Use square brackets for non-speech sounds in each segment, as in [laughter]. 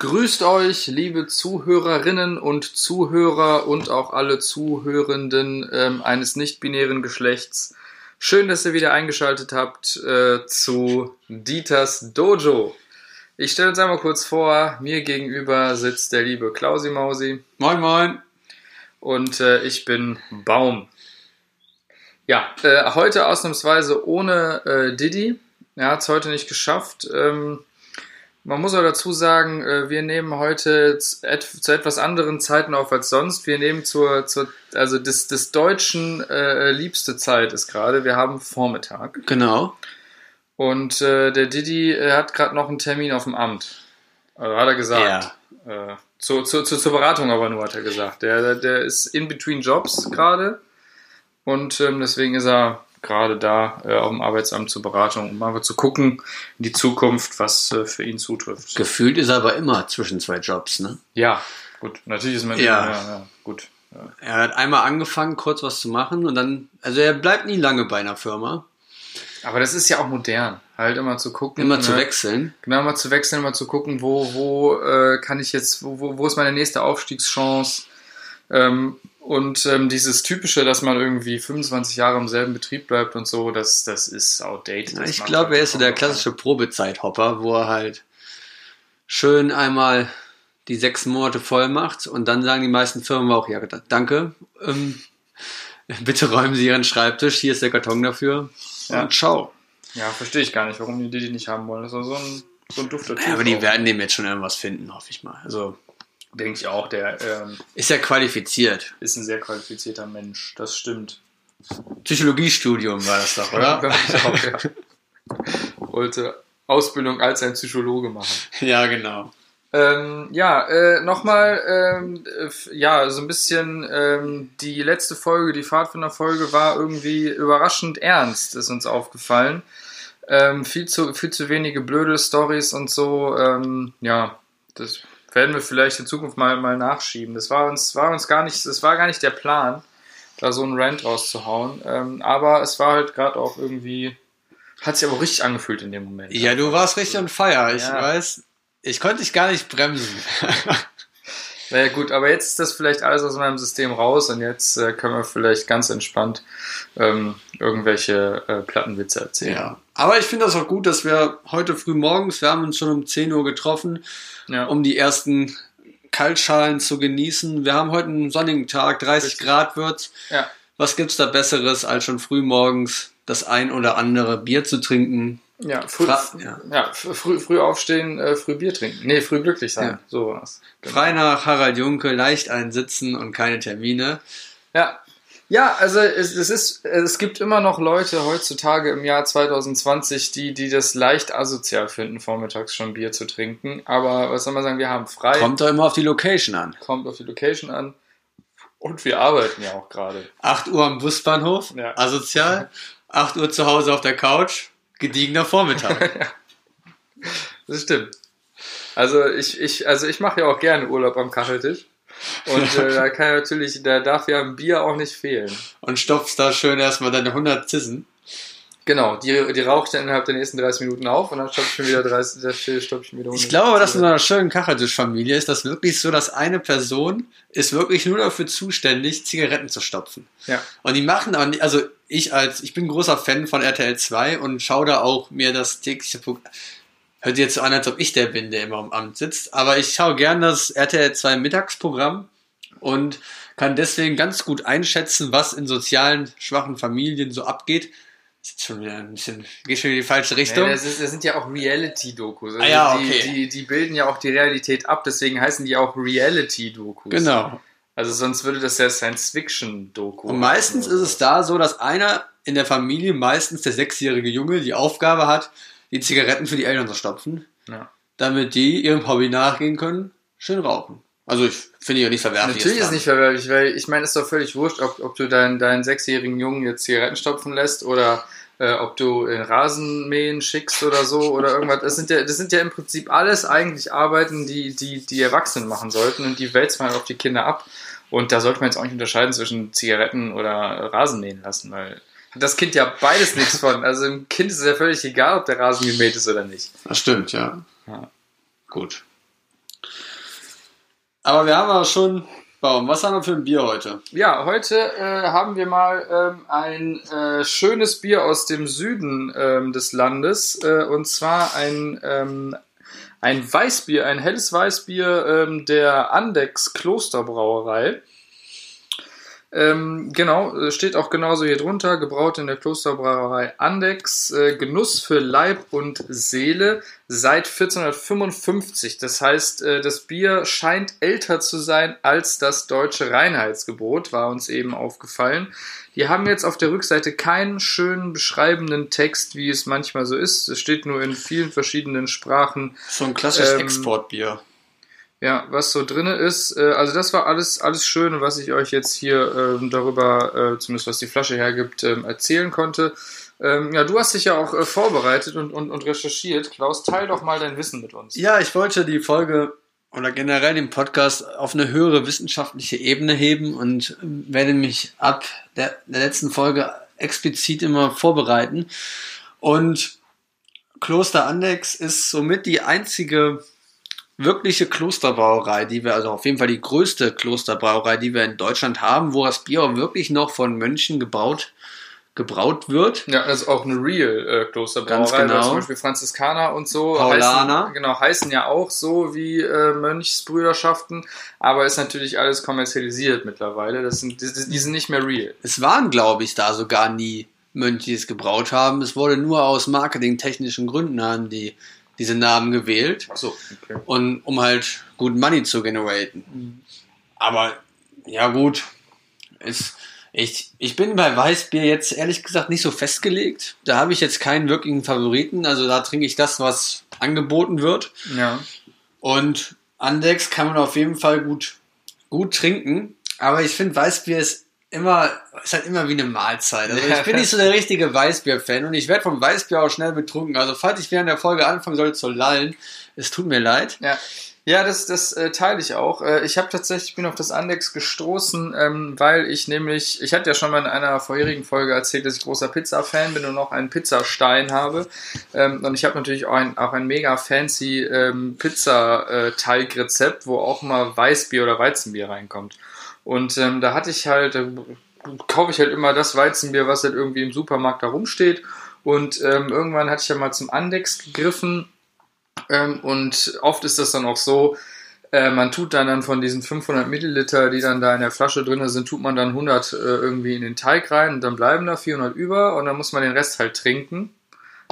Grüßt euch, liebe Zuhörerinnen und Zuhörer und auch alle Zuhörenden ähm, eines nicht-binären Geschlechts. Schön, dass ihr wieder eingeschaltet habt äh, zu Dieters Dojo. Ich stelle uns einmal kurz vor, mir gegenüber sitzt der liebe Klausi Mausi Moin, moin. und äh, ich bin Baum. Ja, äh, heute ausnahmsweise ohne äh, Didi. Er hat es heute nicht geschafft. Ähm, man muss auch dazu sagen, äh, wir nehmen heute zu, et zu etwas anderen Zeiten auf als sonst. Wir nehmen zur, zur also des, des Deutschen äh, liebste Zeit ist gerade. Wir haben Vormittag. Genau. Und äh, der Didi äh, hat gerade noch einen Termin auf dem Amt. Also hat er gesagt. Äh, zu, zu, zu, zur Beratung aber nur, hat er gesagt. Der, der, der ist in between Jobs gerade. Und ähm, deswegen ist er gerade da äh, auf dem Arbeitsamt zur Beratung, um einfach zu gucken in die Zukunft, was äh, für ihn zutrifft. Gefühlt ist er aber immer zwischen zwei Jobs, ne? Ja, gut. Natürlich ist man Ja. ja, ja gut. Ja. Er hat einmal angefangen, kurz was zu machen und dann, also er bleibt nie lange bei einer Firma. Aber das ist ja auch modern, halt immer zu gucken. Immer zu ne? wechseln. Genau, mal zu wechseln, mal zu gucken, wo, wo äh, kann ich jetzt, wo, wo, wo ist meine nächste Aufstiegschance? Ähm, und ähm, dieses typische, dass man irgendwie 25 Jahre im selben Betrieb bleibt und so, das, das ist outdated. Das ich glaube, halt er ist so der klassische Probezeithopper, wo er halt schön einmal die sechs Monate voll macht und dann sagen die meisten Firmen auch, ja, danke, ähm, [laughs] bitte räumen Sie Ihren Schreibtisch, hier ist der Karton dafür Ja. und ciao. Ja, verstehe ich gar nicht, warum die die nicht haben wollen. Das ist so ein, so ein dufter. Ja, aber die werden dem jetzt schon irgendwas finden, hoffe ich mal. Also Denke ich auch, der ähm, ist ja qualifiziert. ist ein sehr qualifizierter Mensch. Das stimmt. Psychologiestudium war das doch, oder? [laughs] Auch, ja. Wollte Ausbildung als ein Psychologe machen. ja, genau. Ähm, ja, äh, nochmal, ähm, äh, ja, so ein bisschen ähm, die letzte Folge, die Pfadfinder-Folge war irgendwie überraschend ernst, ist uns aufgefallen. Ähm, viel, zu, viel zu wenige blöde Stories und so. Ähm, ja, das werden wir vielleicht in Zukunft mal, mal nachschieben. Das war uns, war uns gar nicht, das war gar nicht der Plan, da so einen Rant rauszuhauen. Ähm, aber es war halt gerade auch irgendwie, hat sich aber richtig angefühlt in dem Moment. Ja, du warst richtig on fire. Ich Ja. weiß, ich konnte dich gar nicht bremsen. [laughs] Naja gut, aber jetzt ist das vielleicht alles aus meinem System raus und jetzt äh, können wir vielleicht ganz entspannt ähm, irgendwelche äh, Plattenwitze erzählen. ja. Aber ich finde das auch gut, dass wir heute früh morgens, wir haben uns schon um 10 Uhr getroffen, Ja. um die ersten Kaltschalen zu genießen. Wir haben heute einen sonnigen Tag, 30 Richtig. Grad wird's. ja. Was gibt's da Besseres, als schon früh morgens das ein oder andere Bier zu trinken? Ja, früh, Fra- ja. ja. früh, früh aufstehen, äh, früh Bier trinken. Nee, früh glücklich sein. Ja. So war's. Genau. Frei nach Harald Junke, leicht einsitzen und keine Termine. Ja. Ja, also es, es ist, es gibt immer noch Leute heutzutage im Jahr 2020, die, die das leicht asozial finden, vormittags schon Bier zu trinken. Aber was soll man sagen, wir haben frei. Kommt doch immer auf die Location an. kommt auf die Location an. Und wir arbeiten ja auch gerade. 8 Uhr am Busbahnhof, Ja. asozial. 8 Uhr zu Hause auf der Couch, gediegener Vormittag. [laughs] Das stimmt. Also ich, ich, also ich mache ja auch gerne Urlaub am Kacheltisch. Und äh, da kann natürlich, da darf ja ein Bier auch nicht fehlen. und stopfst da schön erstmal deine 100 Zissen. Genau, die, die raucht dann innerhalb der nächsten 30 Minuten auf und dann stopfe ich mir wieder 30, da stopfe ich mir wieder Ich 100. glaube, dass in einer schönen Kacheltischfamilie ist das wirklich so, dass eine Person ist wirklich nur dafür zuständig, Zigaretten zu stopfen. Ja. Und die machen auch nicht, also ich als, ich bin großer Fan von RTL 2 und schaue da auch mir das tägliche Programm. Hört sich jetzt so an, als ob ich der bin, der immer am Amt sitzt. Aber ich schaue gern das RTL 2 Mittagsprogramm und kann deswegen ganz gut einschätzen, was in sozialen, schwachen Familien so abgeht. Ist schon wieder ein bisschen, geht schon in die falsche Richtung. Nee, das, ist, das sind ja auch Reality-Dokus. Also Ah ja, die, okay. die, die bilden ja auch die Realität ab, deswegen heißen die auch Reality-Dokus. genau. Also sonst würde das ja Science-Fiction-Doku Und meistens ist es da so, dass einer in der Familie, meistens der sechsjährige Junge, die Aufgabe hat, die Zigaretten für die Eltern zu stopfen, Ja. damit die ihrem Hobby nachgehen können, schön rauchen. Also ich finde ja nicht verwerflich. Natürlich ist dran. nicht verwerflich, weil ich meine, es ist doch völlig wurscht, ob, ob du deinen, deinen sechsjährigen Jungen jetzt Zigaretten stopfen lässt oder äh, ob du in Rasenmähen schickst oder so oder irgendwas. Das sind ja, das sind ja im Prinzip alles eigentlich Arbeiten, die, die, die Erwachsenen machen sollten und die wälzt man auf die Kinder ab. Und da sollte man jetzt auch nicht unterscheiden zwischen Zigaretten oder Rasenmähen lassen, weil hat das Kind ja beides nichts von. Also dem Kind ist es ja völlig egal, ob der Rasen gemäht ist oder nicht. Das stimmt, ja. Ja. Gut. Aber wir haben auch schon. Warum? Was haben wir für ein Bier heute? Ja, heute äh, haben wir mal ähm, ein äh, schönes Bier aus dem Süden ähm, des Landes. Äh, und zwar ein, ähm, ein Weißbier, ein helles Weißbier ähm, der Andex Klosterbrauerei. Ähm, genau, äh, steht auch genauso hier drunter, gebraut in der Klosterbrauerei Andex, äh, Genuss für Leib und Seele seit 1455. Das heißt, äh, das Bier scheint älter zu sein als das deutsche Reinheitsgebot, war uns eben aufgefallen. Die haben jetzt auf der Rückseite keinen schönen beschreibenden Text, wie es manchmal so ist. Es steht nur in vielen verschiedenen Sprachen. So ein klassisches Ähm, Exportbier. Ja, was so drinne ist. Äh, also das war alles, alles Schöne, was ich euch jetzt hier ähm, darüber, äh, zumindest was die Flasche hergibt, ähm, erzählen konnte. Ähm, ja, du hast dich ja auch äh, vorbereitet und, und, und recherchiert. Klaus, teil doch mal dein Wissen mit uns. Ja, ich wollte die Folge oder generell den Podcast auf eine höhere wissenschaftliche Ebene heben und werde mich ab der, der letzten Folge explizit immer vorbereiten. Und Kloster Andex ist somit die einzige wirkliche Klosterbrauerei, die wir, also auf jeden Fall die größte Klosterbrauerei, die wir in Deutschland haben, wo das Bier auch wirklich noch von Mönchen gebraut, gebraut wird. Ja, das ist auch eine real äh, Klosterbrauerei. Ganz weil genau. Zum Beispiel Franziskaner und so. Paulaner. Heißen, genau, heißen ja auch so wie äh, Mönchsbrüderschaften, aber ist natürlich alles kommerzialisiert mittlerweile. Das sind, die, die sind nicht mehr real. Es waren, glaube ich, da sogar nie Mönche, die es gebraut haben. Es wurde nur aus marketingtechnischen Gründen haben die diese Namen gewählt. Ach so, okay. und um halt gut Money zu generaten. Aber ja gut, ist, ich, ich bin bei Weißbier jetzt ehrlich gesagt nicht so festgelegt. Da habe ich jetzt keinen wirklichen Favoriten. Also da trinke ich das, was angeboten wird. Ja. Und Andex kann man auf jeden Fall gut, gut trinken. Aber ich finde Weißbier ist immer, ist halt immer wie eine Mahlzeit. Also ich bin nicht so der richtige Weißbier-Fan und ich werde vom Weißbier auch schnell betrunken. Also falls ich während der Folge anfangen sollte zu lallen, es tut mir leid. Ja, ja das, das äh, teile ich auch. Äh, ich habe tatsächlich, bin auf das Andex gestoßen, ähm, weil ich nämlich, ich hatte ja schon mal in einer vorherigen Folge erzählt, dass ich großer Pizza-Fan bin und noch einen Pizzastein habe. Ähm, und ich habe natürlich auch ein, auch ein mega fancy ähm, Pizza-Teigrezept, wo auch mal Weißbier oder Weizenbier reinkommt. Und ähm, da hatte ich halt, äh, kaufe ich halt immer das Weizenbier, was halt irgendwie im Supermarkt da rumsteht. Und ähm, irgendwann hatte ich ja mal zum Andex gegriffen. Ähm, und oft ist das dann auch so, äh, man tut dann, dann von diesen 500 Milliliter, die dann da in der Flasche drin sind, tut man dann 100 äh, irgendwie in den Teig rein und dann bleiben da 400 über und dann muss man den Rest halt trinken.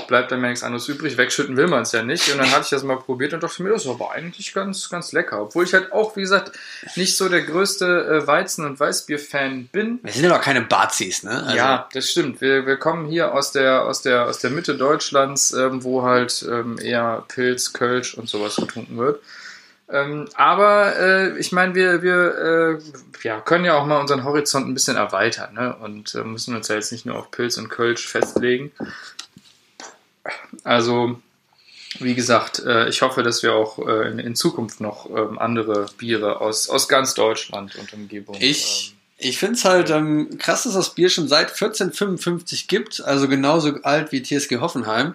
Bleibt dann mehr nichts anderes übrig. Wegschütten will man es ja nicht. Und dann hatte ich das mal probiert und dachte mir, das ist aber eigentlich ganz, ganz lecker. Obwohl ich halt auch, wie gesagt, nicht so der größte äh, Weizen- und Weißbier-Fan bin. Wir sind ja doch keine Bazis, ne? Also, Ja, das stimmt. Wir, wir kommen hier aus der, aus der, aus der Mitte Deutschlands, ähm, wo halt ähm, eher Pilz, Kölsch und sowas getrunken wird. Ähm, aber äh, ich meine, wir, wir äh, ja, können ja auch mal unseren Horizont ein bisschen erweitern ne? und äh, müssen uns ja jetzt nicht nur auf Pilz und Kölsch festlegen. Also, wie gesagt, äh, ich hoffe, dass wir auch äh, in, Zukunft noch ähm, andere Biere aus, aus ganz Deutschland und Umgebung. Ich, ich finde es halt ähm, krass, dass das Bier schon seit 1455 gibt, also genauso alt wie TSG Hoffenheim.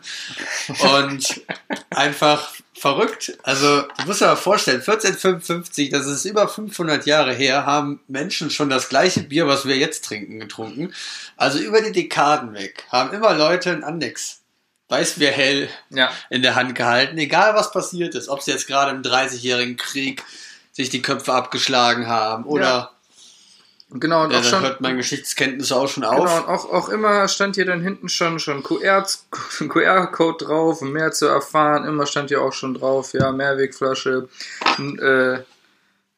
[laughs] Und einfach verrückt. Also, du musst dir mal vorstellen, 1455, das ist über 500 Jahre her, haben Menschen schon das gleiche Bier, was wir jetzt trinken, getrunken. Also über die Dekaden weg haben immer Leute ein Andex. Weißbier hell ähm, ja. in der Hand gehalten, egal was passiert ist. Ob sie jetzt gerade im 30-jährigen Krieg sich die Köpfe abgeschlagen haben oder Ja. Genau, und ja, auch schon. hört mein Geschichtskenntnis auch schon Genau, auf. und auch, auch immer stand hier dann hinten schon, schon QR [laughs] QR-Code drauf, um mehr zu erfahren. Immer stand hier auch schon drauf, ja, Mehrwegflasche, äh,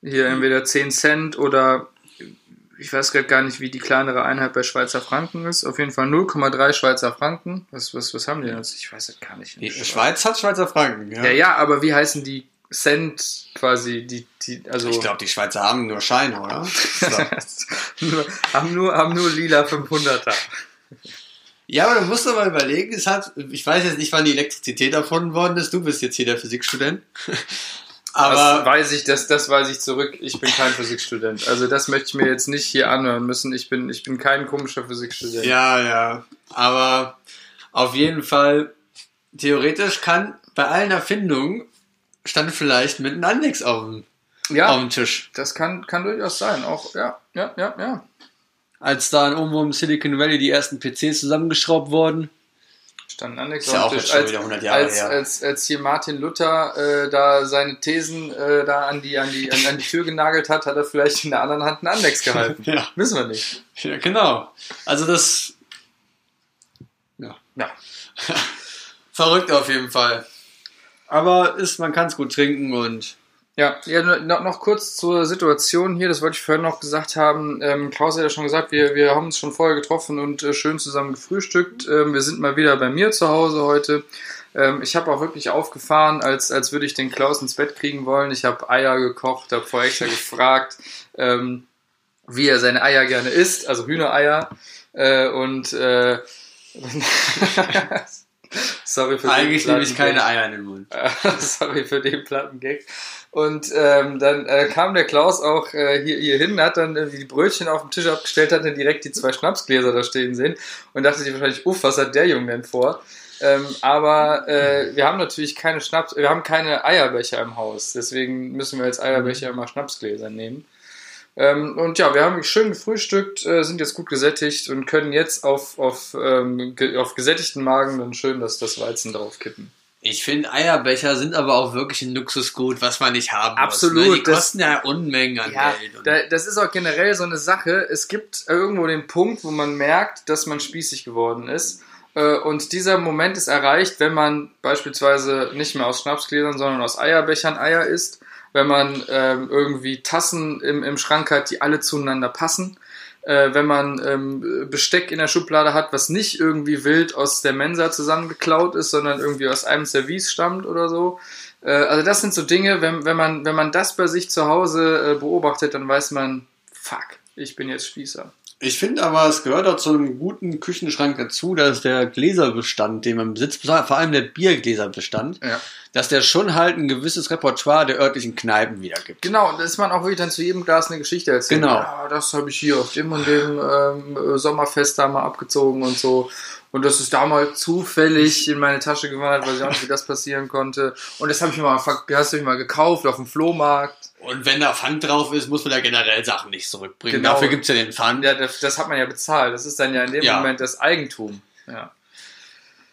hier entweder 10 Cent oder ich weiß gerade gar nicht, wie die kleinere Einheit bei Schweizer Franken ist. Auf jeden Fall 0,3 Schweizer Franken. Was, was, was haben die denn? Ich weiß es gar nicht. Die Schweiz hat Schweizer Franken, ja. Ja, ja, aber wie heißen die Cent quasi? Die, die, also Ich glaube, die Schweizer haben nur Scheine, oder? [laughs] Nur, haben, nur, haben nur lila 500er. ja, aber du musst doch mal überlegen, es hat, ich weiß jetzt nicht, wann die Elektrizität erfunden worden ist. Du bist jetzt hier der Physikstudent. Aber das weiß ich, das, das weiß ich zurück. Ich bin kein Physikstudent. Also das möchte ich mir jetzt nicht hier anhören müssen. Ich bin, ich bin kein komischer Physikstudent. Ja, ja. Aber auf jeden Fall, theoretisch kann bei allen Erfindungen stand vielleicht mit einem Annex auf dem, Ja, auf dem Tisch. das kann, kann durchaus sein. Auch, ja, ja, ja, ja. Als da irgendwo im Silicon Valley die ersten PCs zusammengeschraubt wurden. Stand Annex Ist ja auch jetzt schon als, wieder 100 Jahre als, her. als, als hier Martin Luther äh, da seine Thesen äh, da an die, an, die, an, an die Tür genagelt hat, hat er vielleicht in der anderen Hand einen Annex gehalten. [laughs] Ja. Wissen wir nicht. Ja, genau. Also das. Ja. Ja. [laughs] Verrückt auf jeden Fall. Aber ist, man kann es gut trinken und Ja, ja noch, noch kurz zur Situation hier, das wollte ich vorhin noch gesagt haben. Ähm, Klaus hat ja schon gesagt, wir, wir haben uns schon vorher getroffen und äh, schön zusammen gefrühstückt. Ähm, wir sind mal wieder bei mir zu Hause heute. Ähm, ich habe auch wirklich aufgefahren, als, als würde ich den Klaus ins Bett kriegen wollen. Ich habe Eier gekocht, habe vorher extra gefragt, ähm, wie er seine Eier gerne isst, also Hühnereier. Äh, und äh, [laughs] [laughs] [laughs] sorry für den eigentlich nehme ich keine Eier in den Mund. [laughs] Sorry für den Plattengag. Und ähm, dann äh, kam der Klaus auch äh, hier, hier hin, hat dann irgendwie die Brötchen auf dem Tisch abgestellt, hat dann direkt die zwei Schnapsgläser da stehen sehen und dachte sich wahrscheinlich, uff, was hat der Junge denn vor? Ähm, aber äh, wir haben natürlich keine Schnaps, wir haben keine Eierbecher im Haus, deswegen müssen wir als Eierbecher immer Schnapsgläser nehmen. Ähm, und ja, wir haben schön gefrühstückt, äh, sind jetzt gut gesättigt und können jetzt auf, auf, ähm, ge auf gesättigten Magen dann schön das, das Weizen draufkippen. Ich finde, Eierbecher sind aber auch wirklich ein Luxusgut, was man nicht haben Absolut, muss. Ne? Die das- kosten ja Unmengen an Ja, Geld. Da, das ist auch generell so eine Sache. Es gibt irgendwo den Punkt, wo man merkt, dass man spießig geworden ist. Äh, Und dieser Moment ist erreicht, wenn man beispielsweise nicht mehr aus Schnapsgläsern, sondern aus Eierbechern Eier isst. Wenn man ähm, irgendwie Tassen im, im Schrank hat, die alle zueinander passen. Äh, wenn man ähm, Besteck in der Schublade hat, was nicht irgendwie wild aus der Mensa zusammengeklaut ist, sondern irgendwie aus einem Service stammt oder so. Äh, also das sind so Dinge, wenn, wenn, man, wenn man das bei sich zu Hause äh, beobachtet, dann weiß man, fuck, ich bin jetzt Spießer. Ich finde aber, es gehört auch zu einem guten Küchenschrank dazu, dass der Gläserbestand, den man besitzt, vor allem der Biergläserbestand, Ja. dass der schon halt ein gewisses Repertoire der örtlichen Kneipen wiedergibt. Genau, und dass man auch wirklich dann zu jedem Glas eine Geschichte erzählt. Genau. Ja, das habe ich hier auf dem und dem ähm, Sommerfest da mal abgezogen und so. Und das ist damals zufällig in meine Tasche gewandert, weiß ich auch nicht, wie das passieren konnte. Und das habe ich mir mal, hast du mich mal gekauft auf dem Flohmarkt. Und wenn da Pfand drauf ist, muss man da generell Sachen nicht zurückbringen. Genau. Dafür gibt's ja den Pfand. Ja, das, das hat man ja bezahlt. Das ist dann ja in dem Ja. Moment das Eigentum. Ja.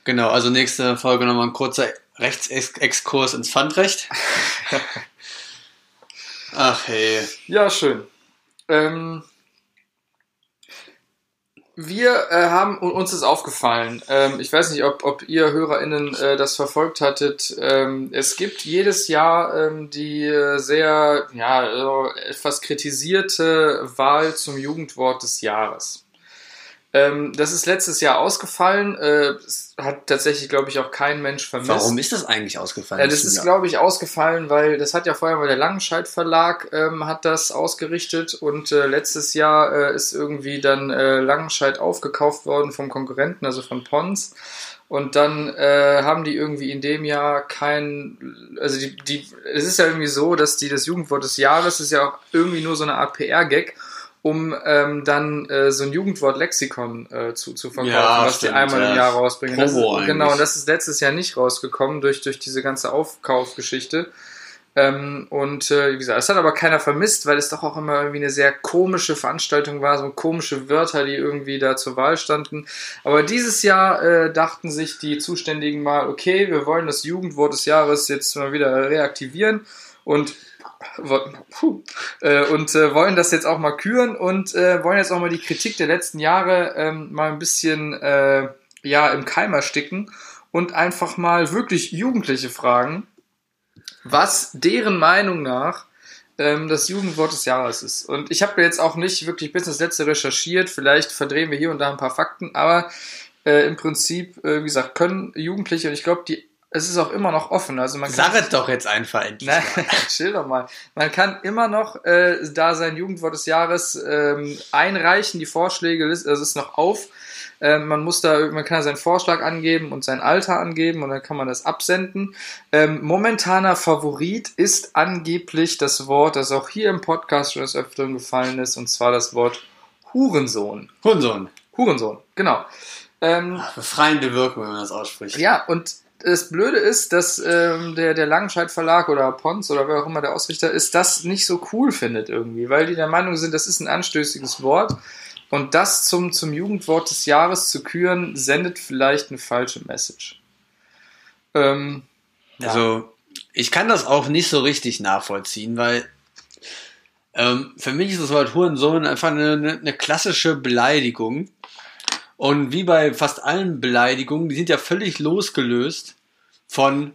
Genau, also nächste Folge nochmal ein kurzer Rechtsexkurs ins Pfandrecht. [laughs] Ach hey. Ja, schön. Ähm, wir äh, haben, uns ist aufgefallen, ähm, ich weiß nicht, ob, ob ihr HörerInnen äh, das verfolgt hattet, ähm, es gibt jedes Jahr ähm, die äh, sehr, ja, etwas kritisierte Wahl zum Jugendwort des Jahres. Ähm, das ist letztes Jahr ausgefallen, äh, hat tatsächlich, glaube ich, auch kein Mensch vermisst. Warum ist das eigentlich ausgefallen? Ja, das ist, glaube ich, ausgefallen, weil das hat ja vorher mal der Langenscheidt Verlag ähm, hat das ausgerichtet und äh, letztes Jahr äh, ist irgendwie dann äh, Langenscheidt aufgekauft worden vom Konkurrenten, also von Pons. Und dann äh, haben die irgendwie in dem Jahr kein, also die, die, es ist ja irgendwie so, dass die das Jugendwort des Jahres ist ja auch irgendwie nur so eine Art PR-Gag, um ähm, dann äh, so ein Jugendwort-Lexikon äh, zu, zu verkaufen, Ja, was stimmt, die einmal ja. im Jahr rausbringen. Das ist, genau, und das ist letztes Jahr nicht rausgekommen durch, durch diese ganze Aufkaufgeschichte. Ähm, und äh, wie gesagt, es hat aber keiner vermisst, weil es doch auch immer irgendwie eine sehr komische Veranstaltung war, so komische Wörter, die irgendwie da zur Wahl standen. Aber dieses Jahr äh, dachten sich die Zuständigen mal, okay, wir wollen das Jugendwort des Jahres jetzt mal wieder reaktivieren und äh, und äh, wollen das jetzt auch mal küren und äh, wollen jetzt auch mal die Kritik der letzten Jahre ähm, mal ein bisschen äh, ja im Keim ersticken und einfach mal wirklich Jugendliche fragen, was deren Meinung nach ähm, das Jugendwort des Jahres ist. Und ich habe jetzt auch nicht wirklich bis ins Letzte recherchiert, vielleicht verdrehen wir hier und da ein paar Fakten, aber äh, im Prinzip, äh, wie gesagt, können Jugendliche, und ich glaube, die es ist auch immer noch offen. Also man Sag es doch jetzt einfach endlich. Nein, [laughs] chill doch mal. Man kann immer noch äh, da sein Jugendwort des Jahres ähm, einreichen, die Vorschläge, also es ist noch auf. Ähm, man muss da, man kann da seinen Vorschlag angeben und sein Alter angeben und dann kann man das absenden. Ähm, momentaner Favorit ist angeblich das Wort, das auch hier im Podcast schon des Öfteren gefallen ist, und zwar das Wort Hurensohn. Hurensohn. Hurensohn, genau. Ähm, Befreiende Wirkung, wenn man das ausspricht. ja, und das Blöde ist, dass ähm, der, der Langenscheid Verlag oder Pons oder wer auch immer der Ausrichter ist, das nicht so cool findet irgendwie, weil die der Meinung sind, das ist ein anstößiges Wort und das zum, zum Jugendwort des Jahres zu küren, sendet vielleicht eine falsche Message. Ähm, ja. Also, ich kann das auch nicht so richtig nachvollziehen, weil ähm, für mich ist das Wort Hurensohn einfach eine, eine klassische Beleidigung. Und wie bei fast allen Beleidigungen, die sind ja völlig losgelöst von,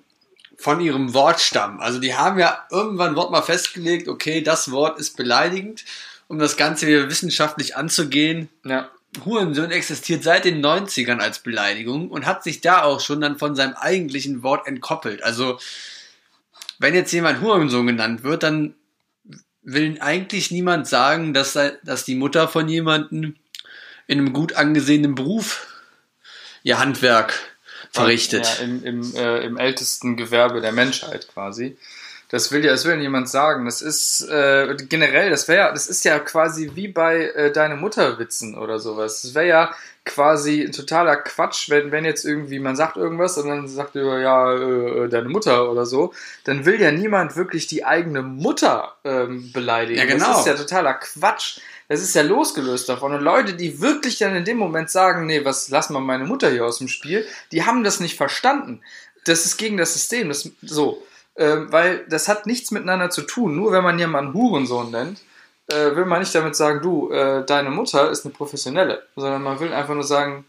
von ihrem Wortstamm. Also die haben ja irgendwann Wort mal festgelegt, okay, das Wort ist beleidigend, um das Ganze wieder wissenschaftlich anzugehen. Ja. Hurensohn existiert seit den 90ern als Beleidigung und hat sich da auch schon dann von seinem eigentlichen Wort entkoppelt. Also, wenn jetzt jemand Hurensohn genannt wird, dann will eigentlich niemand sagen, dass, dass die Mutter von jemandem in einem gut angesehenen Beruf ihr Handwerk verrichtet. Ja, im, im, äh, im ältesten Gewerbe der Menschheit quasi. Das will ja, das will niemand sagen. Das ist äh, generell, das wäre, das ist ja quasi wie bei äh, deine Mutter Witzen oder sowas. Das wäre ja quasi ein totaler Quatsch, wenn, wenn jetzt irgendwie man sagt irgendwas und dann sagt er ja äh, deine Mutter oder so, dann will ja niemand wirklich die eigene Mutter ähm, beleidigen. Ja, genau. Das ist ja totaler Quatsch. Das ist ja losgelöst davon. Und Leute, die wirklich dann in dem Moment sagen, nee, was, lass mal meine Mutter hier aus dem Spiel, die haben das nicht verstanden. Das ist gegen das System. Das, so. Ähm, weil das hat nichts miteinander zu tun. Nur wenn man jemanden Hurensohn nennt, äh, will man nicht damit sagen, du, äh, deine Mutter ist eine Professionelle, sondern man will einfach nur sagen,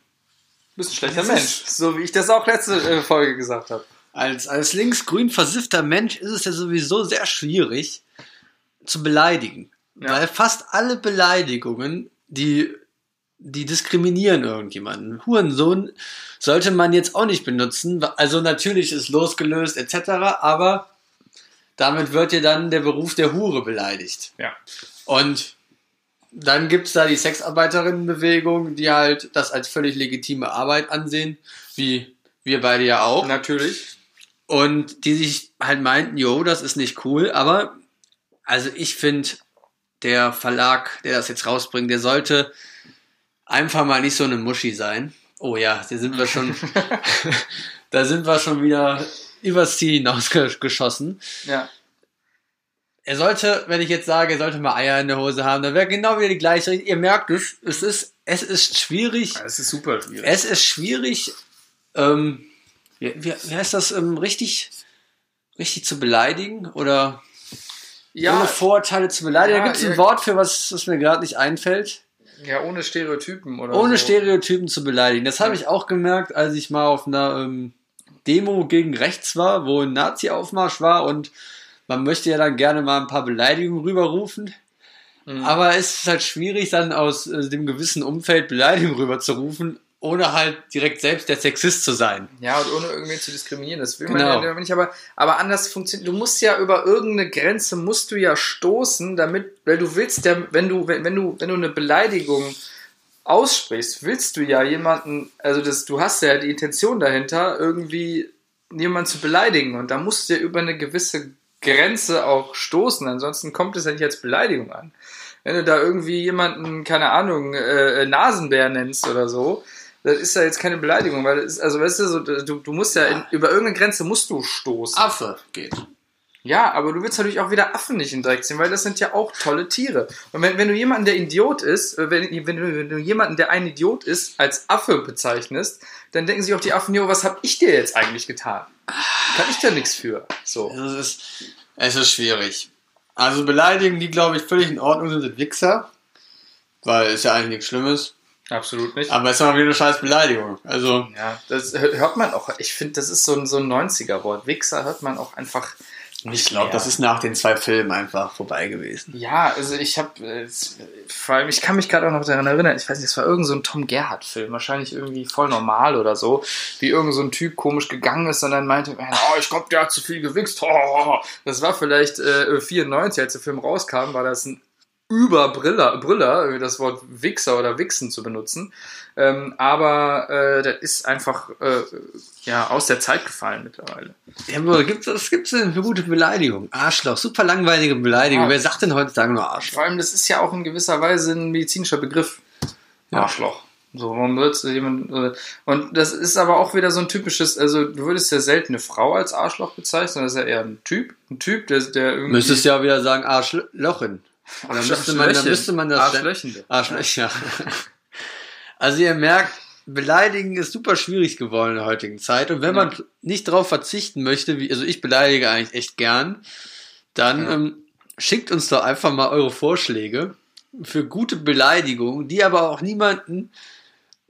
du bist ein schlechter das Mensch. So wie ich das auch letzte äh, Folge gesagt habe. Als, als linksgrün versiffter Mensch ist es ja sowieso sehr schwierig zu beleidigen. Ja. Weil fast alle Beleidigungen, die, die diskriminieren irgendjemanden. Hurensohn sollte man jetzt auch nicht benutzen. Also natürlich ist losgelöst etc., aber damit wird ja dann der Beruf der Hure beleidigt. Ja. Und dann gibt es da die Sexarbeiterinnenbewegung, die halt das als völlig legitime Arbeit ansehen, wie wir beide ja auch. Natürlich. Und die sich halt meinten, jo, das ist nicht cool, aber also ich finde, der Verlag, der das jetzt rausbringt, der sollte einfach mal nicht so eine Muschi sein. Oh ja, da sind wir schon, [laughs] da sind wir schon wieder übers Ziel hinausgeschossen. Ja. Er sollte, wenn ich jetzt sage, er sollte mal Eier in der Hose haben, dann wäre genau wieder die gleiche. Ihr merkt es, es ist, es ist schwierig. Es ist super schwierig. Es ist schwierig, ähm, wie, wie, heißt das, ähm, richtig, richtig zu beleidigen oder ja, ohne Vorurteile zu beleidigen. Ja, da gibt es ein Wort für was, was mir gerade nicht einfällt. Ja, ohne Stereotypen oder Ohne so. Stereotypen zu beleidigen. Das habe ich auch gemerkt, als ich mal auf einer ähm, Demo gegen rechts war, wo ein Nazi-Aufmarsch war und man möchte ja dann gerne mal ein paar Beleidigungen rüberrufen. Mhm. Aber es ist halt schwierig, dann aus äh, dem gewissen Umfeld Beleidigungen rüberzurufen, ohne halt direkt selbst der Sexist zu sein. Ja, und ohne irgendwie zu diskriminieren. Das will genau. man ja nicht, aber, aber anders funktioniert. Du musst ja über irgendeine Grenze musst du ja stoßen, damit, weil du willst ja, wenn du, wenn, wenn du, wenn du eine Beleidigung aussprichst, willst du ja jemanden, also das, du hast ja die Intention dahinter, irgendwie jemanden zu beleidigen und da musst du ja über eine gewisse Grenze auch stoßen, ansonsten kommt es ja nicht als Beleidigung an. Wenn du da irgendwie jemanden, keine Ahnung, äh, Nasenbär nennst oder so, das ist ja jetzt keine Beleidigung, weil ist, also weißt du, so, du, du musst ja, in, über irgendeine Grenze musst du stoßen. Affe geht. Ja, aber du willst natürlich auch wieder Affen nicht in Dreck ziehen, weil das sind ja auch tolle Tiere. Und wenn, wenn du jemanden, der Idiot ist, äh, wenn, wenn, du, wenn du jemanden, der ein Idiot ist, als Affe bezeichnest, dann denken sich auch die Affen, jo, was hab ich dir jetzt eigentlich getan? Kann ich da nichts für. So. Es ist, es ist schwierig. Also Beleidigungen, die glaube ich völlig in Ordnung sind, sind Wichser. Weil es ja eigentlich nichts Schlimmes. Absolut nicht. Aber es ist mal wieder eine scheiß Beleidigung. Also. Ja, das hört man auch. Ich finde, das ist so ein, so ein 90er-Wort. Wichser hört man auch einfach ich glaube, das ist nach den zwei Filmen einfach vorbei gewesen. Ja, also ich habe, äh, vor allem, ich kann mich gerade auch noch daran erinnern, ich weiß nicht, es war irgend so ein Tom Gerhardt-Film, wahrscheinlich irgendwie voll normal oder so, wie irgend so ein Typ komisch gegangen ist und dann meinte, oh, ich glaube, der hat zu viel gewichst. Oh, [laughs] das war vielleicht äh, 94, als der Film rauskam, war das ein Überbrüller, Brüller, das Wort Wichser oder Wichsen zu benutzen. Ähm, aber äh, das ist einfach äh, ja, aus der Zeit gefallen mittlerweile. Ja, aber gibt's, das gibt eine gute Beleidigung. Arschloch, super langweilige Beleidigung. Ja. Wer sagt denn heutzutage nur Arschloch? Vor allem, das ist ja auch in gewisser Weise ein medizinischer Begriff. Ja. Arschloch. So, warum würdest du jemand. äh, Und das ist aber auch wieder so ein typisches, also du würdest ja selten eine Frau als Arschloch bezeichnen, das ist ja eher ein Typ. Ein Typ, der, der irgendwie. Müsstest ja wieder sagen Arschlochin. Oder müsste man, dann Arschlöchen. müsste man das. Arschlöchende. Arschlöcher. [laughs] Also ihr merkt, beleidigen ist super schwierig geworden in der heutigen Zeit. Und wenn Ja. man nicht darauf verzichten möchte, wie, also ich beleidige eigentlich echt gern, dann Ja. ähm, schickt uns doch einfach mal eure Vorschläge für gute Beleidigungen, die aber auch niemanden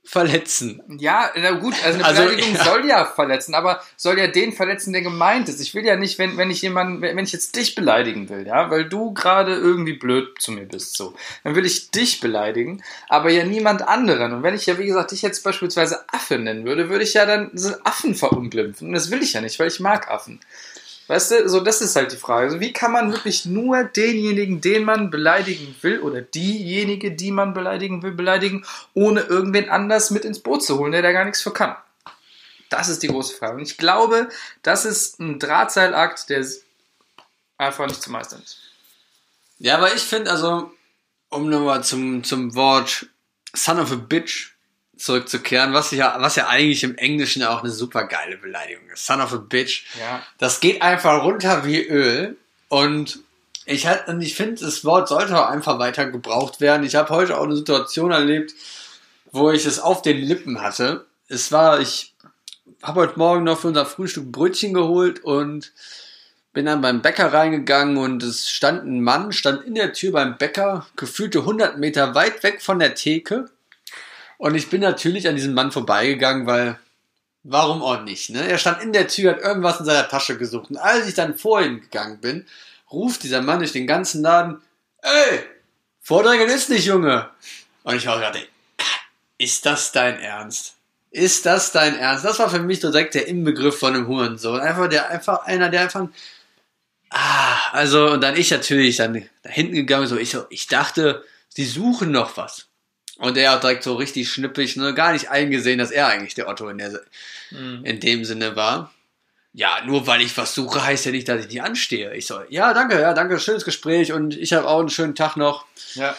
verletzen. Ja, na gut, also eine Also, Beleidigung ja. soll ja verletzen, aber soll ja den verletzen, der gemeint ist. Ich will ja nicht, wenn, wenn ich jemanden, wenn ich jetzt dich beleidigen will, ja, weil du gerade irgendwie blöd zu mir bist, so, dann will ich dich beleidigen, aber ja niemand anderen. Und wenn ich ja, wie gesagt, dich jetzt beispielsweise Affe nennen würde, würde ich ja dann so Affen verunglimpfen. Und das will ich ja nicht, weil ich mag Affen. Weißt du, so das ist halt die Frage. Also wie kann man wirklich nur denjenigen, den man beleidigen will, oder diejenige, die man beleidigen will, beleidigen, ohne irgendwen anders mit ins Boot zu holen, der da gar nichts für kann? Das ist die große Frage. Und ich glaube, das ist ein Drahtseilakt, der einfach nicht zu meistern ist. Ja, aber ich finde also, um nochmal zum, zum Wort Son of a Bitch zurückzukehren, was ja, was ja eigentlich im Englischen auch eine super geile Beleidigung ist. Son of a Bitch. Ja. Das geht einfach runter wie Öl. Und ich halt, und ich finde, das Wort sollte auch einfach weiter gebraucht werden. Ich habe heute auch eine Situation erlebt, wo ich es auf den Lippen hatte. Es war, ich habe heute Morgen noch für unser Frühstück Brötchen geholt und bin dann beim Bäcker reingegangen und es stand ein Mann, stand in der Tür beim Bäcker, gefühlte 100 Meter weit weg von der Theke. Und ich bin natürlich an diesem Mann vorbeigegangen, weil warum auch nicht, ne? Er stand in der Tür, hat irgendwas in seiner Tasche gesucht. Und als ich dann vor ihn gegangen bin, ruft dieser Mann durch den ganzen Laden, ey, vordrängeln ist nicht, Junge. Und ich war gerade, ist das dein Ernst? Ist das dein Ernst? Das war für mich direkt der Inbegriff von einem Hurensohn. Einfach der, einfach einer, der einfach, ah, also, und dann ich natürlich dann da hinten gegangen, so, ich, ich dachte, sie suchen noch was. Und er hat direkt so richtig schnippig, ne, gar nicht eingesehen, dass er eigentlich der Otto in, der, in dem Sinne war. Ja, nur weil ich was suche, heißt ja nicht, dass ich nicht anstehe. Ich so, ja, danke, ja, danke, schönes Gespräch und ich habe auch einen schönen Tag noch. Ja.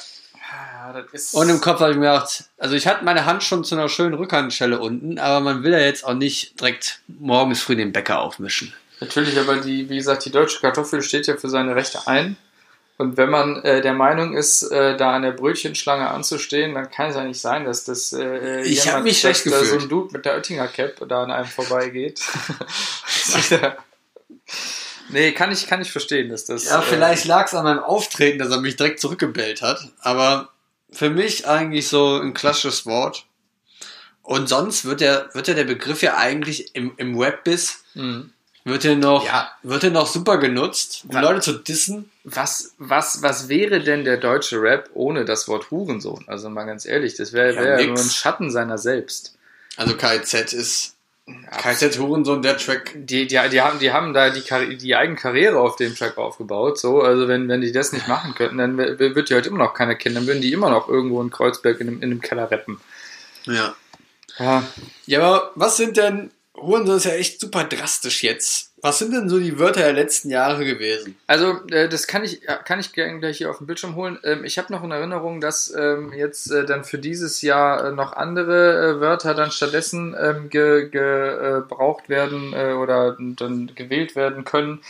Ja, das ist. Und im Kopf habe ich mir gedacht, also ich hatte meine Hand schon zu einer schönen Rückhandschelle unten, aber man will ja jetzt auch nicht direkt morgens früh den Bäcker aufmischen. Natürlich, aber die, wie gesagt, die deutsche Kartoffel steht ja für seine Rechte ein. Und wenn man äh, der Meinung ist, äh, da an der Brötchenschlange anzustehen, dann kann es ja nicht sein, dass das äh, Ich hab mich dass schlecht da so gefühlt. ein Dude mit der Oettinger Cap da an einem vorbeigeht. [laughs] nee, kann ich, kann ich verstehen, dass das. Ja, äh, vielleicht lag es an meinem Auftreten, dass er mich direkt zurückgebellt hat, aber für mich eigentlich so ein klassisches Wort. Und sonst wird der, wird ja der Begriff ja eigentlich im, im Webbiz, mh. Wird er noch, Ja. wird er noch super genutzt, um Ja. Leute zu dissen. Was, was, was wäre denn der deutsche Rap ohne das Wort Hurensohn? Also mal ganz ehrlich, das wäre Ja, wär nur ein Schatten seiner selbst. Also KZ ist, KZ Hurensohn, der Track. Die, die, die, haben, die haben da die, die eigene Karriere auf dem Track aufgebaut. So, also wenn, wenn die das nicht machen könnten, dann wird die heute immer noch keiner kennen. Dann würden die immer noch irgendwo in Kreuzberg in einem, in einem Keller rappen. Ja. Ja. Ja, aber was sind denn, Hurensohn ist ja echt super drastisch jetzt. Was sind denn so die Wörter der letzten Jahre gewesen? Also, äh, das kann ich, ja, kann ich gerne gleich hier auf dem Bildschirm holen. Ähm, ich habe noch in Erinnerung, dass ähm, jetzt äh, dann für dieses Jahr äh, noch andere äh, Wörter dann stattdessen ähm, ge, ge, äh, gebraucht werden äh, oder dann gewählt werden können.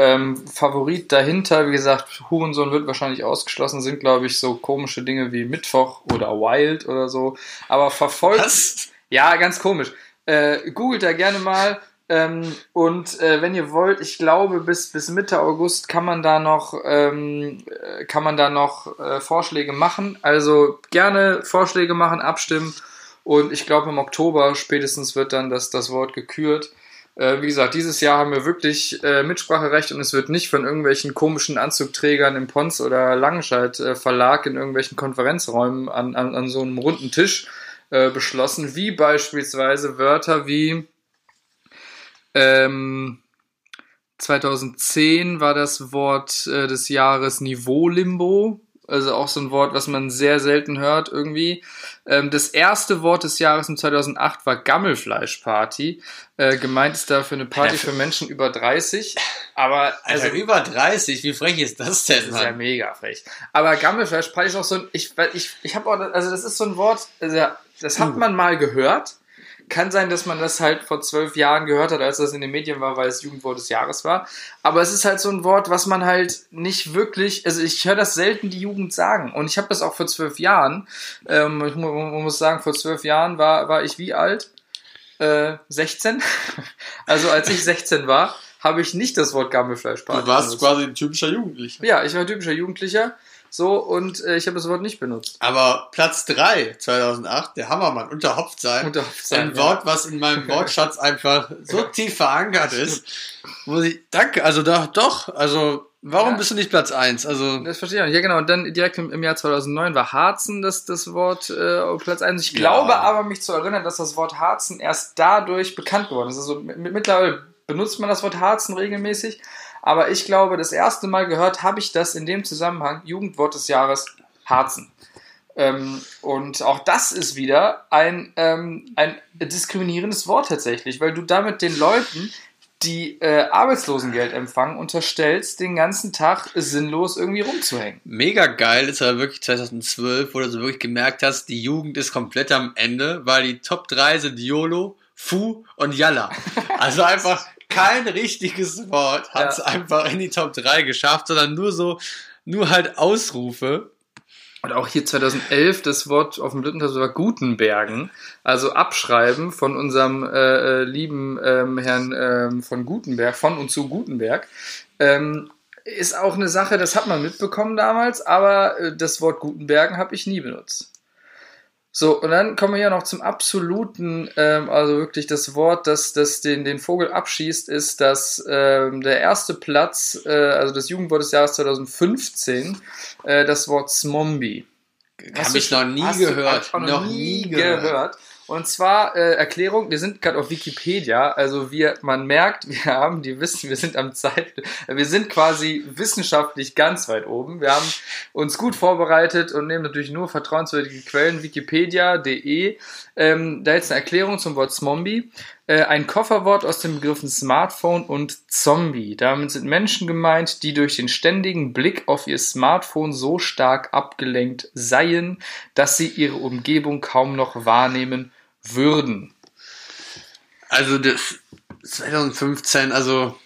Ähm, Favorit dahinter, wie gesagt, Hurensohn wird wahrscheinlich ausgeschlossen, sind, glaube ich, so komische Dinge wie Mittwoch oder Wild oder so. Aber verfolgt. Was? Ja, ganz komisch. Äh, googelt da gerne mal. Ähm, und äh, wenn ihr wollt, ich glaube, bis, bis Mitte August kann man da noch, ähm, äh, kann man da noch äh, Vorschläge machen. Also gerne Vorschläge machen, abstimmen. Und ich glaube, im Oktober spätestens wird dann das, das Wort gekürt. Äh, wie gesagt, dieses Jahr haben wir wirklich äh, Mitspracherecht und es wird nicht von irgendwelchen komischen Anzugträgern im Pons oder Langenscheid äh, Verlag in irgendwelchen Konferenzräumen an, an, an so einem runden Tisch äh, beschlossen, wie beispielsweise Wörter wie ähm, 2010 war das Wort äh, des Jahres Niveau-Limbo. Also auch so ein Wort, was man sehr selten hört irgendwie. Ähm, das erste Wort des Jahres in 2008 war Gammelfleischparty. Äh, gemeint ist dafür eine Party für Menschen über 30. Aber Also also über 30, wie frech ist das denn, das ist ja mega frech. Aber Gammelfleischparty ist auch so ein, ich, ich, ich habe auch, also das ist so ein Wort, also das hat man mal gehört. Kann sein, dass man das halt vor zwölf Jahren gehört hat, als das in den Medien war, weil es Jugendwort des Jahres war. Aber es ist halt so ein Wort, was man halt nicht wirklich, also ich höre das selten die Jugend sagen. Und ich habe das auch vor zwölf Jahren, ähm, ich muss sagen, vor zwölf Jahren war, war ich wie alt? Äh, 16? [laughs] also als ich 16 war, habe ich nicht das Wort Gammelfleischparty Du warst benutzt. quasi ein typischer Jugendlicher. Ja, ich war ein typischer Jugendlicher. So, und äh, ich habe das Wort nicht benutzt. Aber Platz 3 2008, der Hammermann, unter Hopfsein. Unter Hopfsein, Ein ja. Wort, was in meinem [laughs] Wortschatz einfach so tief verankert ist. Muss ich, danke, also doch, doch, also warum Ja. bist du nicht Platz 1? Also, Das verstehe ich nicht. Ja, genau. Und dann direkt im, im Jahr 2009 war Harzen das, das Wort äh, Platz 1. Ich Ja. glaube aber, mich zu erinnern, dass das Wort Harzen erst dadurch bekannt geworden ist. Also mit, mittlerweile benutzt man das Wort Harzen regelmäßig. Aber ich glaube, das erste Mal gehört habe ich das in dem Zusammenhang Jugendwort des Jahres Harzen. Ähm, und auch das ist wieder ein, ähm, ein diskriminierendes Wort tatsächlich, weil du damit den Leuten, die äh, Arbeitslosengeld empfangen, unterstellst, den ganzen Tag sinnlos irgendwie rumzuhängen. mega geil ist aber wirklich 2012, wo du so wirklich gemerkt hast, die Jugend ist komplett am Ende, weil die Top 3 sind YOLO, Fu und Yalla. [laughs] Also einfach kein richtiges Wort hat es Ja. einfach in die Top 3 geschafft, sondern nur so, nur halt Ausrufe. Und auch hier 2011 das Wort auf dem dritten Platz war Gutenbergen, also Abschreiben von unserem äh, äh, lieben ähm, Herrn ähm, von Gutenberg, von und zu Gutenberg. Ähm, ist auch eine Sache, das hat man mitbekommen damals, aber äh, das Wort Gutenbergen habe ich nie benutzt. So, und dann kommen wir ja noch zum absoluten, ähm, also wirklich das Wort, das, das den, den Vogel abschießt, ist, dass ähm, der erste Platz, äh, also das Jugendwort des Jahres 2015, äh, das Wort Zombie. Hab ich noch nie gehört. noch, nie gehört. Und zwar äh, Erklärung, wir sind gerade auf Wikipedia, also wir, man merkt, wir haben die Wissen, wir sind am Zeit, wir sind quasi wissenschaftlich ganz weit oben. Wir haben uns gut vorbereitet und nehmen natürlich nur vertrauenswürdige Quellen, wikipedia.de. Ähm, da jetzt eine Erklärung zum Wort Zombie. Äh, ein Kofferwort aus den Begriffen Smartphone und Zombie. Damit sind Menschen gemeint, die durch den ständigen Blick auf ihr Smartphone so stark abgelenkt seien, dass sie ihre Umgebung kaum noch wahrnehmen würden. Also das 2015, also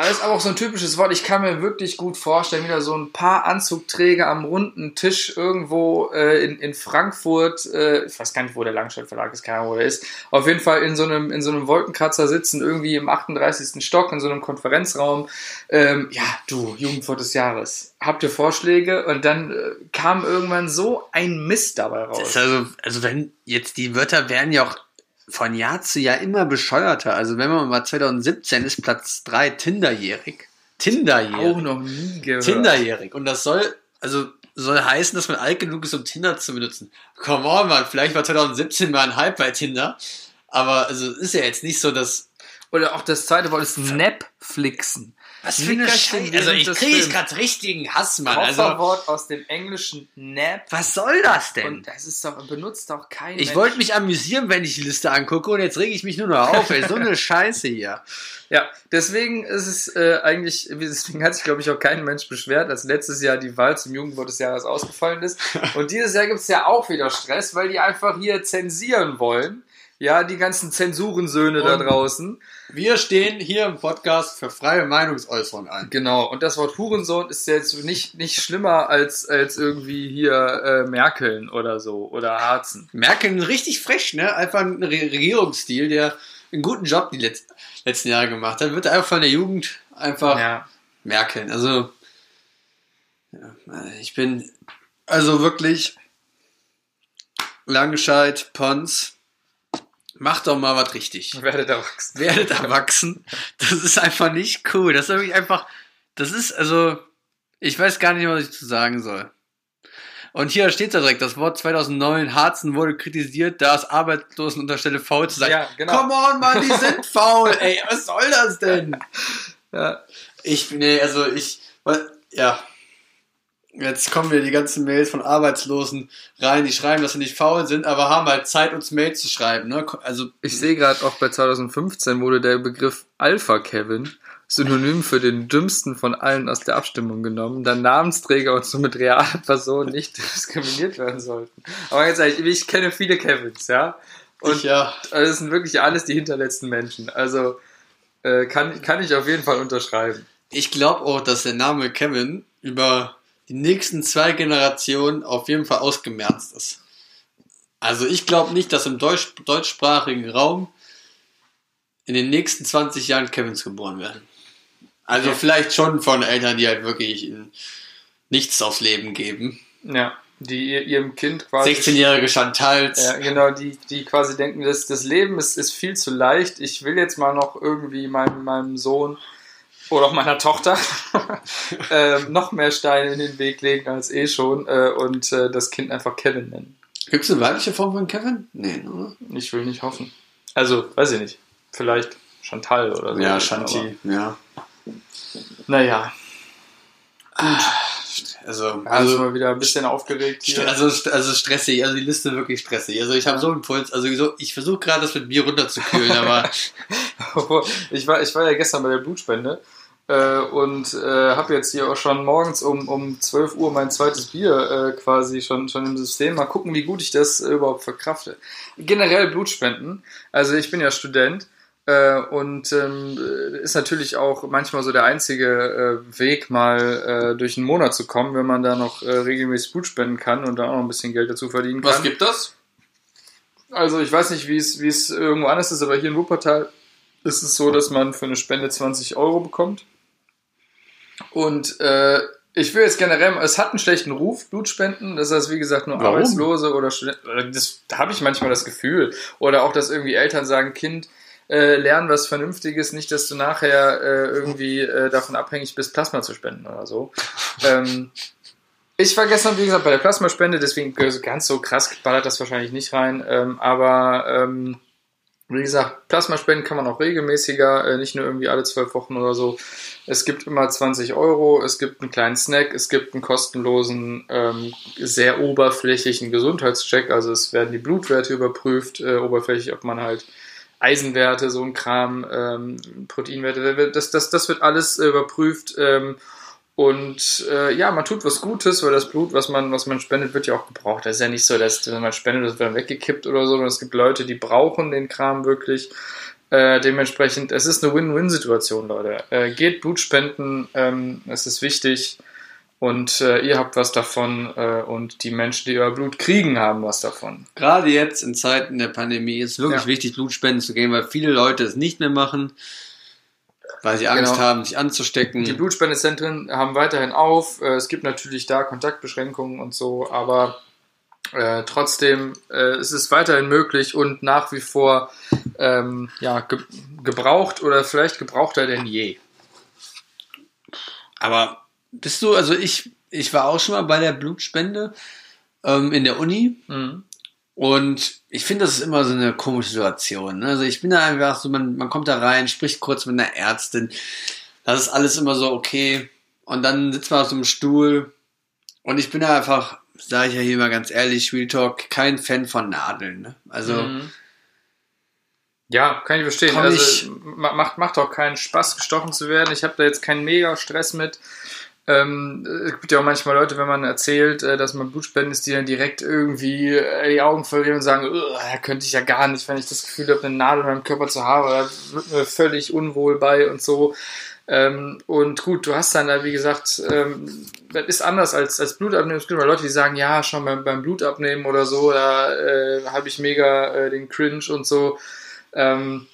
Aber ist aber auch so ein typisches Wort. Ich kann mir wirklich gut vorstellen, wieder so ein paar Anzugträger am runden Tisch irgendwo äh, in, in Frankfurt, äh, ich weiß gar nicht, wo der Langstadt Verlag ist, keine Ahnung, wo der ist, auf jeden Fall in so einem, in so einem Wolkenkratzer sitzen, irgendwie im 38. Stock, in so einem Konferenzraum. Ähm, ja, du, Jugendwort des Jahres. Habt ihr Vorschläge? Und dann äh, kam irgendwann so ein Mist dabei raus. also, also wenn jetzt die Wörter werden ja auch von Jahr zu Jahr immer bescheuerter. Also wenn man mal 2017 ist Platz 3 Tinderjährig. Tinderjährig. Auch noch nie gehört. Tinderjährig. Und das soll, also soll heißen, dass man alt genug ist, um Tinder zu benutzen. Come on, man, vielleicht war 2017 mal ein Hype bei Tinder. Aber also ist ja jetzt nicht so, dass. Oder auch das zweite Wort ist Netflixen. Was für eine Scheiße. Also ich kriege gerade richtigen Hass, Mann. Also, Kofferwort aus dem englischen Nap. was soll das denn? Und das ist doch, benutzt doch kein Ich wollte mich amüsieren, wenn ich die Liste angucke und jetzt rege ich mich nur noch auf. Ey, so eine [laughs] Scheiße hier. Ja, deswegen ist es äh, eigentlich, deswegen hat sich, glaube ich, auch kein Mensch beschwert, als letztes Jahr die Wahl zum Jugendwort des Jahres ausgefallen ist. [laughs] Und dieses Jahr gibt es ja auch wieder Stress, weil die einfach hier zensieren wollen. Ja, die ganzen Zensurensöhne da draußen. Wir stehen hier im Podcast für freie Meinungsäußerung ein. Genau, und das Wort Hurensohn ist jetzt nicht, nicht schlimmer als, als irgendwie hier äh, Merkeln oder so oder Harzen. Merkel richtig frech, ne? Einfach ein Re Regierungsstil, der einen guten Job die letz letzten Jahre gemacht hat. Wird einfach von der Jugend einfach Ja. Merkel. Also, ja, ich bin also wirklich Langscheid, Pons. Macht doch mal was richtig. Werdet erwachsen. Werdet erwachsen. Das ist einfach nicht cool. Das ist wirklich einfach, das ist also, ich weiß gar nicht, was ich zu sagen soll. Und hier steht da direkt, das Wort 2009, Harzen wurde kritisiert, da es Arbeitslosen unterstelle, faul zu sein. Ja, genau. Come on, Mann, die sind [laughs] faul. Ey, was soll das denn? Ja. Ich, nee, also ich, was- ja. Jetzt kommen wir die ganzen Mails von Arbeitslosen rein, die schreiben, dass sie nicht faul sind, aber haben halt Zeit, uns Mails zu schreiben, ne? Also, Ich sehe gerade auch bei 2015 wurde der Begriff Alpha Kevin Synonym für den dümmsten von allen aus der Abstimmung genommen, da Namensträger und somit reale Personen nicht [laughs] diskriminiert werden sollten. Aber jetzt ehrlich, ich kenne viele Kevins, ja. Und Ich ja. das sind wirklich alles die hinterletzten Menschen. Also äh, kann, kann ich auf jeden Fall unterschreiben. Ich glaube auch, dass der Name Kevin über die nächsten zwei Generationen auf jeden Fall ausgemerzt ist. Also ich glaube nicht, dass im Deutsch, deutschsprachigen Raum in den nächsten 20 Jahren Kevins geboren werden. Also Ja. vielleicht schon von Eltern, die halt wirklich nichts aufs Leben geben. Ja, die ihr- ihrem Kind quasi 16-jährige Chantals. Ja, genau, die, die quasi denken, das, das Leben ist, ist viel zu leicht. Ich will jetzt mal noch irgendwie meinem, meinem Sohn oder auch meiner Tochter [laughs] ähm, noch mehr Steine in den Weg legen als eh schon äh, und äh, das Kind einfach Kevin nennen. Gibt es eine weibliche Form von Kevin? Nee, oder? Ich will nicht hoffen. Also, weiß ich nicht. Vielleicht Chantal oder so. Ja, Shanti, ja. Aber, naja, Also, also also, mal wieder ein bisschen aufgeregt hier. Also, also stressig, also die Liste wirklich stressig. Also ich habe so einen Puls, also so, ich versuche gerade das mit Bier runterzukühlen, aber [laughs] ich, war, ich war ja gestern bei der Blutspende äh, und äh, habe jetzt hier auch schon morgens um, um 12 Uhr mein zweites Bier äh, quasi schon, schon im System. Mal gucken, wie gut ich das äh, überhaupt verkrafte. Generell Blutspenden. Also ich bin ja Student. Äh, und ähm, ist natürlich auch manchmal so der einzige äh, Weg, mal äh, durch einen Monat zu kommen, wenn man da noch äh, regelmäßig Blut spenden kann und da auch noch ein bisschen Geld dazu verdienen kann. was gibt das? Also ich weiß nicht, wie es, wie es irgendwo anders ist, aber hier in Wuppertal ist es so, dass man für eine Spende 20 Euro bekommt. Und äh, ich will jetzt generell, es hat einen schlechten Ruf, Blutspenden. Das heißt, wie gesagt, nur Warum? Arbeitslose oder Studenten. Das da habe ich manchmal das Gefühl. Oder auch, dass irgendwie Eltern sagen, Kind, äh, lernen was Vernünftiges, nicht, dass du nachher äh, irgendwie äh, davon abhängig bist, Plasma zu spenden oder so. [laughs] ähm, ich war gestern, wie gesagt, bei der Plasmaspende, deswegen ganz so krass ballert das wahrscheinlich nicht rein. Ähm, aber ähm, wie gesagt, Plasmaspenden kann man auch regelmäßiger, äh, nicht nur irgendwie alle zwölf Wochen oder so. Es gibt immer 20 Euro, es gibt einen kleinen Snack, es gibt einen kostenlosen, ähm, sehr oberflächlichen Gesundheitscheck. Also es werden die Blutwerte überprüft, äh, oberflächlich, ob man halt Eisenwerte, so ein Kram, ähm, Proteinwerte, das, das, das wird alles äh, überprüft. Und äh, ja, man tut was Gutes, weil das Blut, was man, was man spendet, wird ja auch gebraucht. Das ist ja nicht so, dass wenn man spendet, das wird dann weggekippt oder so, sondern es gibt Leute, die brauchen den Kram wirklich. Äh, dementsprechend, es ist eine Win-Win-Situation, Leute. Äh, geht Blut spenden, ähm, es ist wichtig und äh, ihr habt was davon äh, und die Menschen, die euer Blut kriegen, haben was davon. Gerade jetzt in Zeiten der Pandemie ist es wirklich Ja. wichtig, Blutspenden zu gehen, weil viele Leute es nicht mehr machen, weil sie Angst Genau. haben, sich anzustecken. Die Blutspendezentren haben weiterhin auf. Äh, Es gibt natürlich da Kontaktbeschränkungen und so, aber äh, trotzdem äh, es ist es weiterhin möglich und nach wie vor ähm, ja, ge gebraucht oder vielleicht gebrauchter denn je. Aber bist du, also ich, ich war auch schon mal bei der Blutspende ähm, in der Uni Mhm. Und ich finde, das ist immer so eine komische Situation. Ne? Also ich bin da einfach so, man, man kommt da rein, spricht kurz mit einer Ärztin, das ist alles immer so okay und dann sitzt man auf so einem Stuhl und ich bin da einfach, sage ich ja hier mal ganz ehrlich, Real Talk, kein Fan von Nadeln. Ne? Also Mhm. Ja, kann ich verstehen. Komm also ich- ma- macht, macht auch keinen Spaß, gestochen zu werden. Ich habe da jetzt keinen mega Stress mit. Ähm, es gibt ja auch manchmal Leute, wenn man erzählt, äh, dass man Blutspenden ist, die dann direkt irgendwie äh, die Augen verlieren und sagen, "Ugh, da könnte ich ja gar nicht, wenn ich das Gefühl habe, eine Nadel in meinem Körper zu haben, da wird mir völlig unwohl bei und so. Ähm, und gut, du hast dann da, wie gesagt, ähm, das ist anders als, als Blutabnehmen. Es gibt immer Leute, die sagen, ja, schon beim, beim Blutabnehmen oder so, da äh, habe ich mega äh, den Cringe und so. Ähm,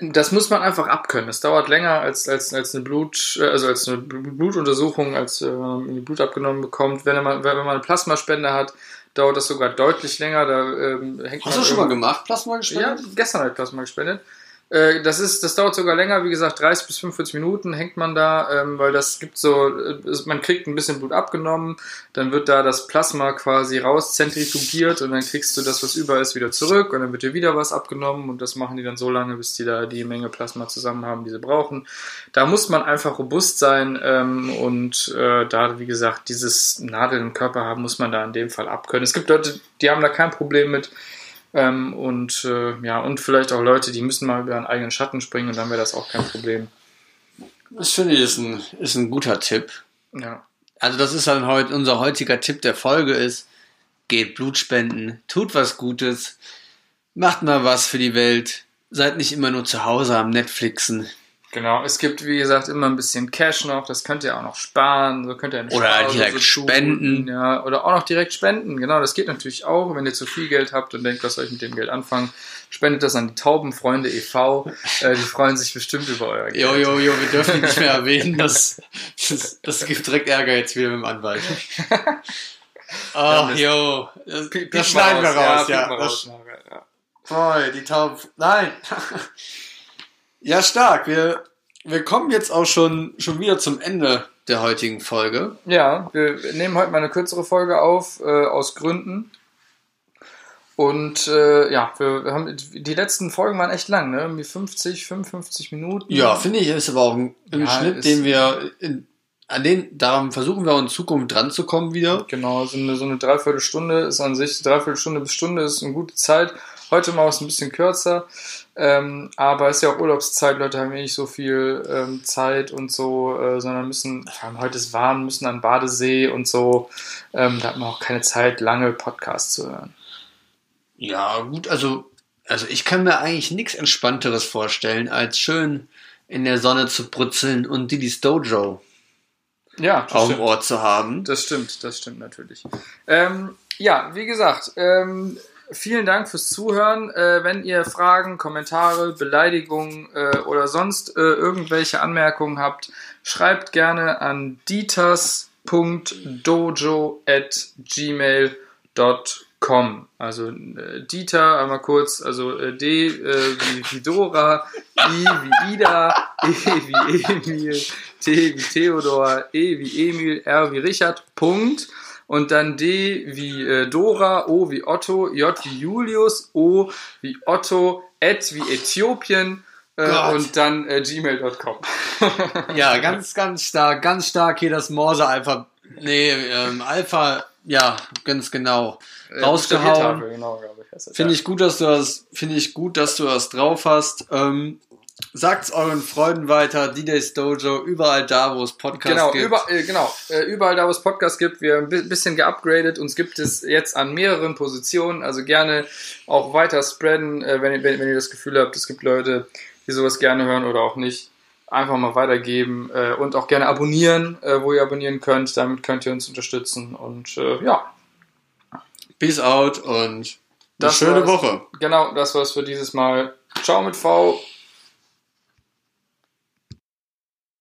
das muss man einfach abkönnen. Das dauert länger als, als, als eine Blut, äh, also als eine Blutuntersuchung, als äh, wenn man Blut abgenommen bekommt. Wenn man, wenn man eine Plasmaspende hat, dauert das sogar deutlich länger. Da ähm, hängt hast du schon mal gemacht, Plasma ja, gespendet? gestern habe ich Plasma gespendet. Äh, Das, ist, das dauert sogar länger, wie gesagt, 30 bis 45 Minuten hängt man da, ähm, weil das gibt so, äh, man kriegt ein bisschen Blut abgenommen, dann wird da das Plasma quasi rauszentrifugiert und dann kriegst du das, was über ist, wieder zurück und dann wird dir wieder was abgenommen und das machen die dann so lange, bis die da die Menge Plasma zusammen haben, die sie brauchen. Da muss man einfach robust sein ähm, und äh, da, wie gesagt, dieses Nadeln im Körper haben, muss man da in dem Fall abkönnen. Es gibt Leute, die haben da kein Problem mit, ähm, und äh, ja, und vielleicht auch Leute, die müssen mal über einen eigenen Schatten springen und dann wäre das auch kein Problem. Das finde ich ist ein, ist ein guter Tipp. Ja. Also das ist dann heute unser heutiger Tipp der Folge ist, geht Blut spenden, tut was Gutes, macht mal was für die Welt, seid nicht immer nur zu Hause am Netflixen. Genau, es gibt, wie gesagt, immer ein bisschen Cash noch, das könnt ihr auch noch sparen, so könnt ihr eine Oder Sparrose direkt tun, spenden. Ja, oder auch noch direkt spenden, genau, das geht natürlich auch, wenn ihr zu viel Geld habt und denkt, was soll ich mit dem Geld anfangen, spendet das an die Taubenfreunde e.V., äh, die freuen sich bestimmt über euer Geld. Jo, jo, jo, wir dürfen nicht mehr erwähnen, das, das, das gibt direkt Ärger jetzt wieder mit dem Anwalt. [laughs] Ach, das- jo, das, das schneiden wir raus, ja. Das, raus, nachher, ja. Voll, die Tauben. Nein. [laughs] ja, stark. Wir, wir kommen jetzt auch schon, schon wieder zum Ende der heutigen Folge. Ja, wir nehmen heute mal eine kürzere Folge auf, äh, aus Gründen. Und äh, ja, wir haben die letzten Folgen waren echt lang, ne? Irgendwie 50, 55 Minuten. Ja, finde ich, ist aber auch ein, ein Ja, Schnitt, den wir in, an den, daran versuchen wir auch in Zukunft dran zu kommen wieder. Genau, so eine, so eine Dreiviertelstunde ist an sich, Dreiviertelstunde bis Stunde ist eine gute Zeit. Heute mal was ein bisschen kürzer. Ähm, aber es ist ja auch Urlaubszeit, Leute haben ja nicht so viel ähm, Zeit und so, äh, sondern müssen, vor allem heute ist warm, müssen an Badesee und so. Ähm, da hat man auch keine Zeit, lange Podcasts zu hören. Ja, gut, also, also ich kann mir eigentlich nichts Entspannteres vorstellen, als schön in der Sonne zu brutzeln und Diddy's Dojo Ja, auf dem. Ohr zu haben. Das stimmt, das stimmt natürlich. Ähm, ja, wie gesagt, ähm, vielen Dank fürs Zuhören. Äh, wenn ihr Fragen, Kommentare, Beleidigungen äh, oder sonst äh, irgendwelche Anmerkungen habt, schreibt gerne an dieters.dojo@gmail.com. Also äh, Dieter, einmal kurz, also äh, D äh, wie, Dora, I wie Ida, E wie Emil, T wie Theodor, E wie Emil, R wie Richard, Punkt. Und dann D wie äh, Dora, O wie Otto, J wie Julius, O wie Otto, Et wie Äthiopien äh, und dann äh, gmail.com. [laughs] Ja, ganz, ganz stark, ganz stark hier das Morse-Alpha. Nee, ähm, Alpha, ja, ganz genau. Rausgehauen. Buchstabiertafel, Genau, Finde ich gut, dass du das, finde ich gut, dass du das drauf hast. Ähm, sagt's euren Freunden weiter, D-Days Dojo, überall da, wo es Podcasts Genau, gibt. über, äh, genau. Äh, überall da, wo es Podcasts gibt, wir haben ein bi- bisschen geupgradet. Uns gibt es jetzt an mehreren Positionen. Also gerne auch weiter spreaden, äh, wenn, ihr, wenn, wenn ihr das Gefühl habt, es gibt Leute, die sowas gerne hören oder auch nicht. Einfach mal weitergeben äh, und auch gerne abonnieren, äh, wo ihr abonnieren könnt. Damit könnt ihr uns unterstützen. Und äh, ja, Peace out und eine Das schöne. Woche. genau, das war's für dieses Mal. Ciao mit V.